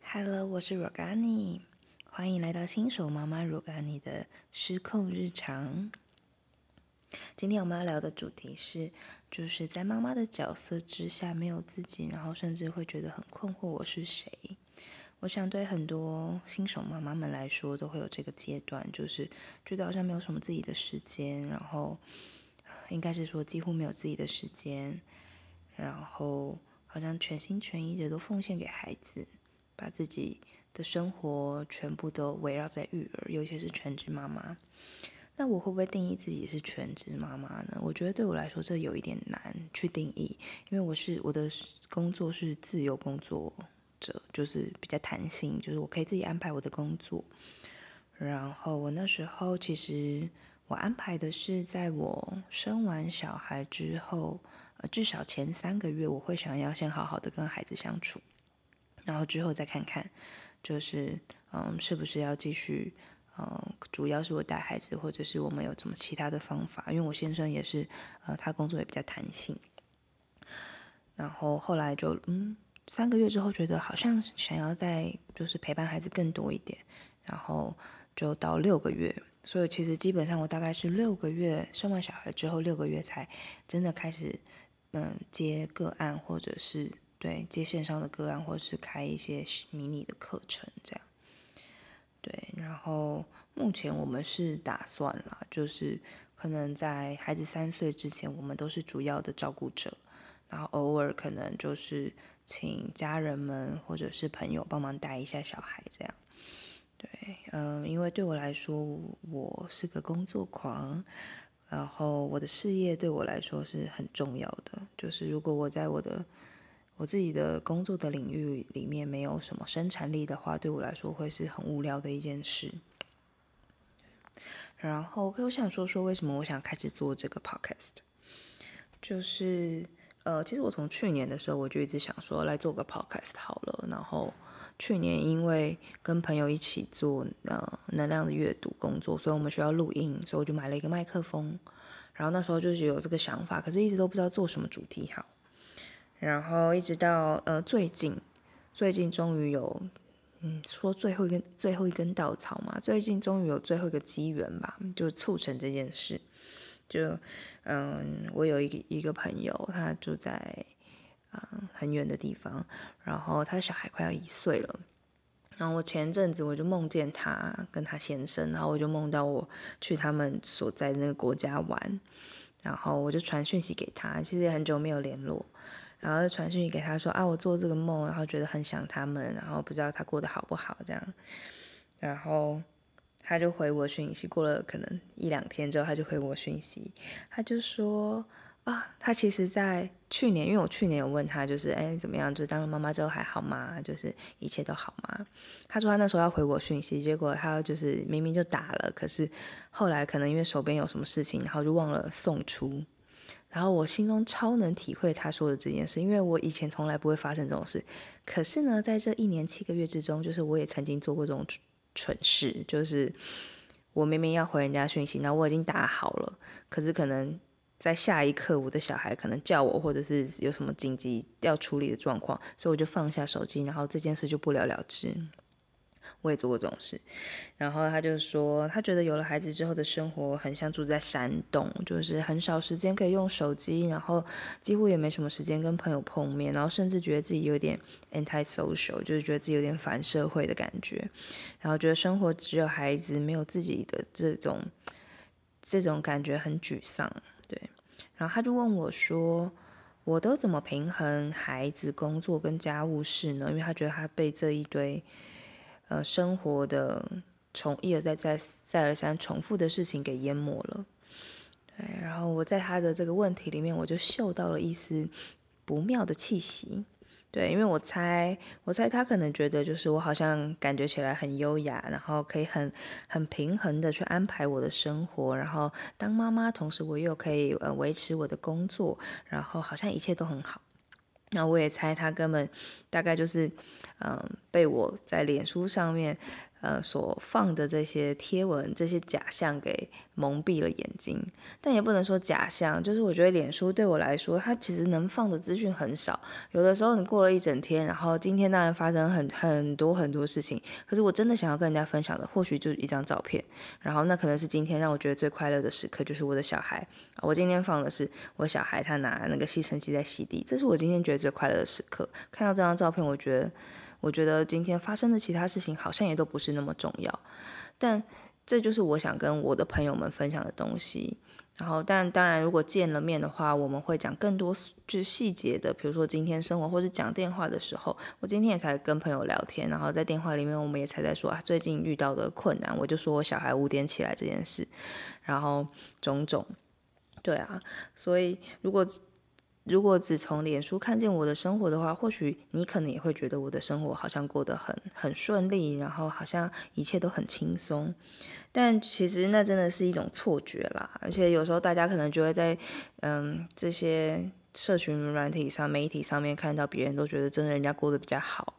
hello 我是 rugny 欢迎来到新手妈妈 rugny 的失控日常。今天我们要聊的主题是就是在妈妈的角色之下没有自己然后甚至会觉得很困惑我是谁。我想对很多新手妈妈们来说都会有这个阶段就是觉得好像没有什么自己的时间然后应该是说几乎没有自己的时间然后好像全心全意的都奉献给孩子，把自己的生活全部都围绕在育儿，尤其是全职妈妈。那我会不会定义自己是全职妈妈呢？我觉得对我来说这有一点难去定义，因为我是我的工作是自由工作。者就是比较弹性，就是我可以自己安排我的工作。然后我那时候其实我安排的是，在我生完小孩之后，至少前三个月我会想要先好好的跟孩子相处，然后之后再看看，就是嗯，是不是要继续，嗯，主要是我带孩子，或者是我们有什么其他的方法？因为我先生也是，呃，他工作也比较弹性。然后后来就嗯。三个月之后，觉得好像想要再就是陪伴孩子更多一点，然后就到六个月。所以其实基本上我大概是六个月生完小孩之后六个月才真的开始嗯接个案，或者是对接线上的个案，或是开一些迷你的课程这样。对，然后目前我们是打算啦，就是可能在孩子三岁之前，我们都是主要的照顾者，然后偶尔可能就是。请家人们或者是朋友帮忙带一下小孩，这样，对，嗯，因为对我来说，我是个工作狂，然后我的事业对我来说是很重要的。就是如果我在我的我自己的工作的领域里面没有什么生产力的话，对我来说会是很无聊的一件事。然后，我想说说为什么我想开始做这个 podcast，就是。呃，其实我从去年的时候我就一直想说来做个 podcast 好了。然后去年因为跟朋友一起做呃能量的阅读工作，所以我们需要录音，所以我就买了一个麦克风。然后那时候就是有这个想法，可是一直都不知道做什么主题好。然后一直到呃最近，最近终于有嗯说最后一根最后一根稻草嘛，最近终于有最后一个机缘吧，就促成这件事。就，嗯，我有一个一个朋友，他住在，嗯，很远的地方，然后他小孩快要一岁了，然后我前阵子我就梦见他跟他先生，然后我就梦到我去他们所在的那个国家玩，然后我就传讯息给他，其实也很久没有联络，然后传讯息给他说啊，我做这个梦，然后觉得很想他们，然后不知道他过得好不好这样，然后。他就回我讯息，过了可能一两天之后，他就回我讯息，他就说啊，他其实在去年，因为我去年有问他，就是哎怎么样，就是当了妈妈之后还好吗？就是一切都好吗？他说他那时候要回我讯息，结果他就是明明就打了，可是后来可能因为手边有什么事情，然后就忘了送出。然后我心中超能体会他说的这件事，因为我以前从来不会发生这种事，可是呢，在这一年七个月之中，就是我也曾经做过这种。蠢事就是，我明明要回人家讯息，然后我已经打好了，可是可能在下一刻，我的小孩可能叫我，或者是有什么紧急要处理的状况，所以我就放下手机，然后这件事就不了了之。我也做过这种事，然后他就说，他觉得有了孩子之后的生活很像住在山洞，就是很少时间可以用手机，然后几乎也没什么时间跟朋友碰面，然后甚至觉得自己有点 anti social，就是觉得自己有点反社会的感觉，然后觉得生活只有孩子没有自己的这种这种感觉很沮丧，然后他就问我说，我都怎么平衡孩子、工作跟家务事呢？因为他觉得他被这一堆。呃，生活的重一而再再再而三重复的事情给淹没了，对。然后我在他的这个问题里面，我就嗅到了一丝不妙的气息，对，因为我猜，我猜他可能觉得就是我好像感觉起来很优雅，然后可以很很平衡的去安排我的生活，然后当妈妈，同时我又可以呃维持我的工作，然后好像一切都很好。那我也猜他根本大概就是，嗯，被我在脸书上面，呃，所放的这些贴文、这些假象给蒙蔽了眼睛，但也不能说假象，就是我觉得脸书对我来说，它其实能放的资讯很少。有的时候你过了一整天，然后今天当然发生很很多很多事情，可是我真的想要跟人家分享的，或许就是一张照片，然后那可能是今天让我觉得最快乐的时刻，就是我的小孩。我今天放的是我小孩他拿那个吸尘器在吸地，这是我今天觉得最快乐的时刻。看到这张照片，我觉得。我觉得今天发生的其他事情好像也都不是那么重要，但这就是我想跟我的朋友们分享的东西。然后，但当然，如果见了面的话，我们会讲更多就是细节的，比如说今天生活或者讲电话的时候，我今天也才跟朋友聊天，然后在电话里面我们也才在说啊最近遇到的困难，我就说我小孩五点起来这件事，然后种种，对啊，所以如果。如果只从脸书看见我的生活的话，或许你可能也会觉得我的生活好像过得很很顺利，然后好像一切都很轻松。但其实那真的是一种错觉啦。而且有时候大家可能就会在嗯这些社群软体上、媒体上面看到别人都觉得真的人家过得比较好，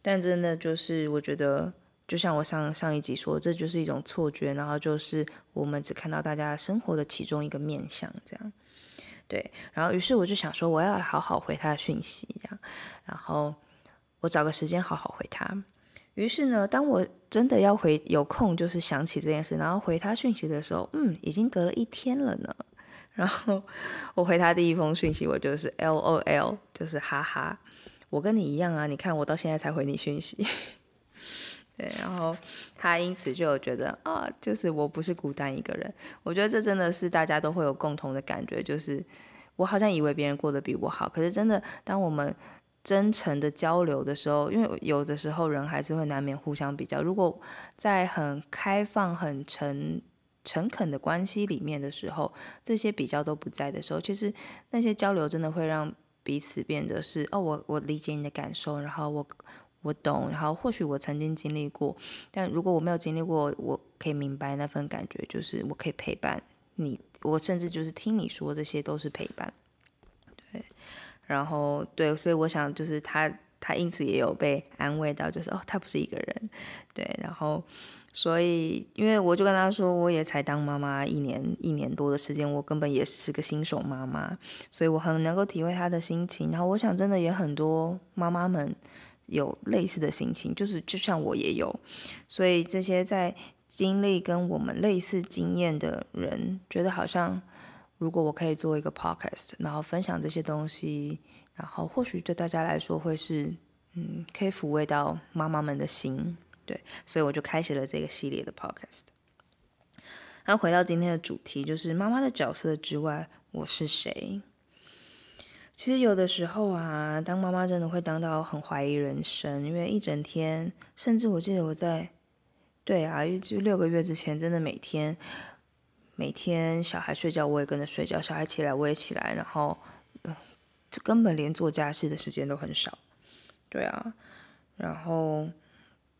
但真的就是我觉得，就像我上上一集说，这就是一种错觉，然后就是我们只看到大家生活的其中一个面相这样。对，然后于是我就想说，我要好好回他的讯息，这样，然后我找个时间好好回他。于是呢，当我真的要回有空，就是想起这件事，然后回他讯息的时候，嗯，已经隔了一天了呢。然后我回他第一封讯息，我就是 L O L，就是哈哈，我跟你一样啊，你看我到现在才回你讯息。对，然后他因此就觉得啊，就是我不是孤单一个人。我觉得这真的是大家都会有共同的感觉，就是我好像以为别人过得比我好，可是真的，当我们真诚的交流的时候，因为有的时候人还是会难免互相比较。如果在很开放、很诚诚恳的关系里面的时候，这些比较都不在的时候，其实那些交流真的会让彼此变得是哦，我我理解你的感受，然后我。我懂，然后或许我曾经经历过，但如果我没有经历过，我可以明白那份感觉，就是我可以陪伴你，我甚至就是听你说，这些都是陪伴。对，然后对，所以我想就是他，他因此也有被安慰到，就是哦，他不是一个人。对，然后所以因为我就跟他说，我也才当妈妈一年一年多的时间，我根本也是个新手妈妈，所以我很能够体会他的心情。然后我想，真的也很多妈妈们。有类似的心情，就是就像我也有，所以这些在经历跟我们类似经验的人，觉得好像如果我可以做一个 podcast，然后分享这些东西，然后或许对大家来说会是，嗯，可以抚慰到妈妈们的心，对，所以我就开始了这个系列的 podcast。那回到今天的主题，就是妈妈的角色之外，我是谁？其实有的时候啊，当妈妈真的会当到很怀疑人生，因为一整天，甚至我记得我在，对啊，就六个月之前，真的每天，每天小孩睡觉我也跟着睡觉，小孩起来我也起来，然后，这根本连做家事的时间都很少，对啊，然后，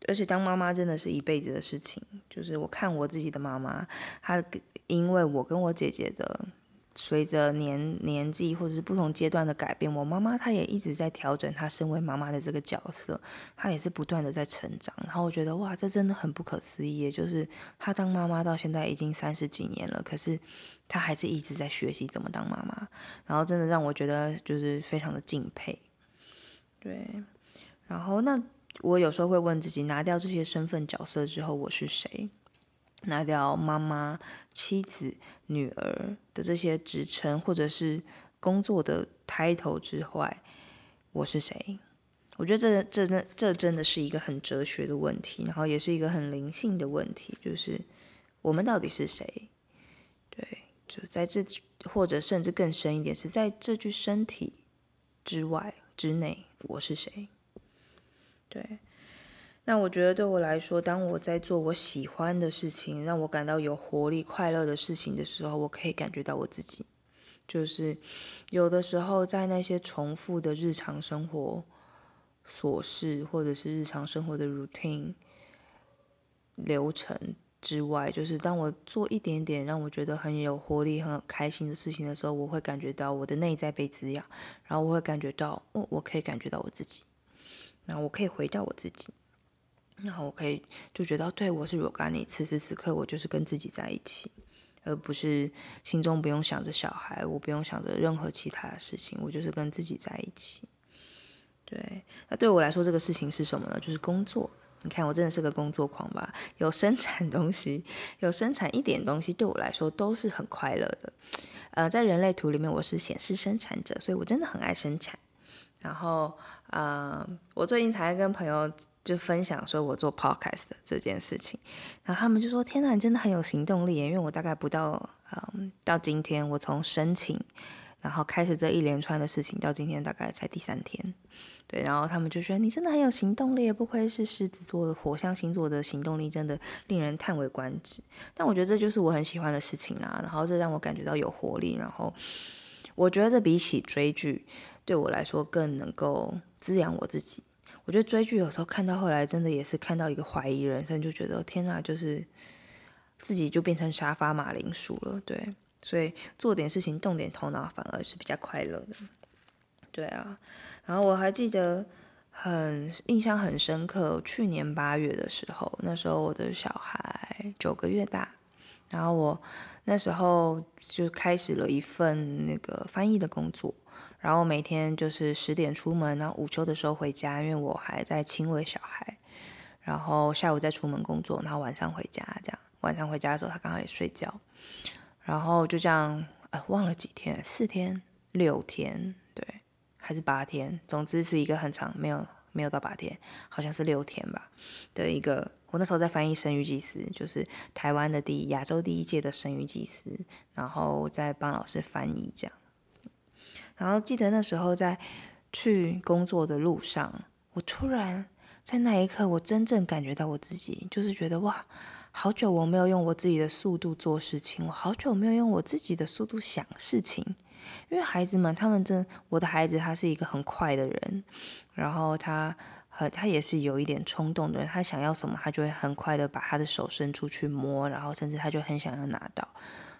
而且当妈妈真的是一辈子的事情，就是我看我自己的妈妈，她因为我跟我姐姐的。随着年年纪或者是不同阶段的改变，我妈妈她也一直在调整她身为妈妈的这个角色，她也是不断的在成长。然后我觉得哇，这真的很不可思议，就是她当妈妈到现在已经三十几年了，可是她还是一直在学习怎么当妈妈。然后真的让我觉得就是非常的敬佩。对，然后那我有时候会问自己，拿掉这些身份角色之后，我是谁？拿掉妈妈、妻子、女儿的这些职称，或者是工作的 title 之外，我是谁？我觉得这、这、那、这真的是一个很哲学的问题，然后也是一个很灵性的问题，就是我们到底是谁？对，就在这，或者甚至更深一点，是在这具身体之外、之内，我是谁？对。那我觉得对我来说，当我在做我喜欢的事情，让我感到有活力、快乐的事情的时候，我可以感觉到我自己。就是有的时候，在那些重复的日常生活琐事，或者是日常生活的 routine 流程之外，就是当我做一点点让我觉得很有活力、很开心的事情的时候，我会感觉到我的内在被滋养，然后我会感觉到，哦，我可以感觉到我自己，那我可以回到我自己。然后我可以就觉得，对我是 Rogani，此时此刻我就是跟自己在一起，而不是心中不用想着小孩，我不用想着任何其他的事情，我就是跟自己在一起。对，那对我来说，这个事情是什么呢？就是工作。你看，我真的是个工作狂吧？有生产东西，有生产一点东西，对我来说都是很快乐的。呃，在人类图里面，我是显示生产者，所以我真的很爱生产。然后，呃，我最近才跟朋友就分享说我做 podcast 这件事情，然后他们就说：“天哪，你真的很有行动力！”因为我大概不到，嗯，到今天我从申请。然后开始这一连串的事情，到今天大概才第三天，对，然后他们就觉得你真的很有行动力，不愧是狮子座的火象星座的行动力，真的令人叹为观止。但我觉得这就是我很喜欢的事情啊，然后这让我感觉到有活力，然后我觉得这比起追剧对我来说更能够滋养我自己。我觉得追剧有时候看到后来，真的也是看到一个怀疑人生，就觉得天哪，就是自己就变成沙发马铃薯了，对。所以做点事情，动点头脑，反而是比较快乐的。对啊，然后我还记得很印象很深刻，去年八月的时候，那时候我的小孩九个月大，然后我那时候就开始了一份那个翻译的工作，然后每天就是十点出门，然后午休的时候回家，因为我还在亲喂小孩，然后下午再出门工作，然后晚上回家，这样晚上回家的时候他刚好也睡觉。然后就这样，呃，忘了几天，四天、六天，对，还是八天，总之是一个很长，没有没有到八天，好像是六天吧的一个。我那时候在翻译生育祭司，就是台湾的第、亚洲第一届的生育祭司，然后在帮老师翻译这样。然后记得那时候在去工作的路上，我突然在那一刻，我真正感觉到我自己，就是觉得哇。好久我没有用我自己的速度做事情，我好久没有用我自己的速度想事情，因为孩子们他们真，我的孩子他是一个很快的人，然后他和他也是有一点冲动的人，他想要什么他就会很快的把他的手伸出去摸，然后甚至他就很想要拿到，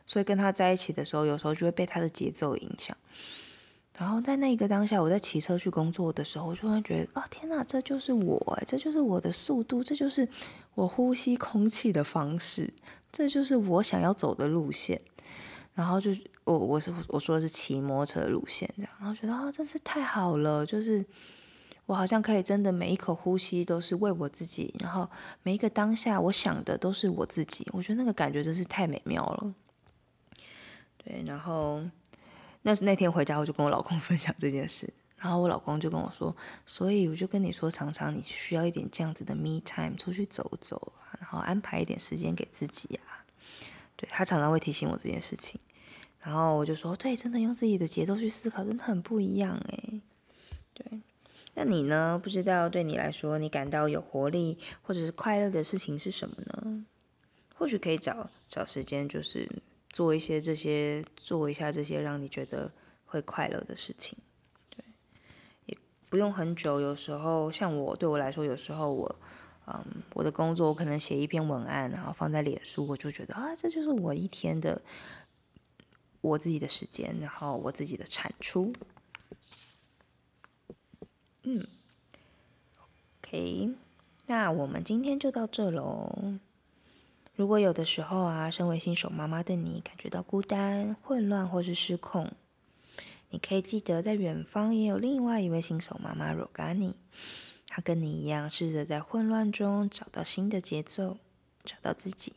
所以跟他在一起的时候，有时候就会被他的节奏影响。然后在那个当下，我在骑车去工作的时候，我就会觉得啊，天哪，这就是我，这就是我的速度，这就是我呼吸空气的方式，这就是我想要走的路线。然后就我我是我说的是骑摩托车的路线，这样，然后觉得啊，真是太好了，就是我好像可以真的每一口呼吸都是为我自己，然后每一个当下我想的都是我自己，我觉得那个感觉真是太美妙了。对，然后。那是那天回家，我就跟我老公 分享这件事，然后我老公就跟我说，所以我就跟你说，常常你需要一点这样子的 me time，出去走走啊，然后安排一点时间给自己啊。对他常常会提醒我这件事情，然后我就说，对，真的用自己的节奏去思考，真的很不一样诶。对，那你呢？不知道对你来说，你感到有活力或者是快乐的事情是什么呢？或许可以找找时间，就是。做一些这些，做一下这些让你觉得会快乐的事情，对，也不用很久。有时候像我，对我来说，有时候我，嗯，我的工作我可能写一篇文案，然后放在脸书，我就觉得啊，这就是我一天的我自己的时间，然后我自己的产出。嗯，OK，那我们今天就到这喽。如果有的时候啊，身为新手妈妈的你感觉到孤单、混乱或是失控，你可以记得，在远方也有另外一位新手妈妈 Rogani，她跟你一样，试着在混乱中找到新的节奏，找到自己。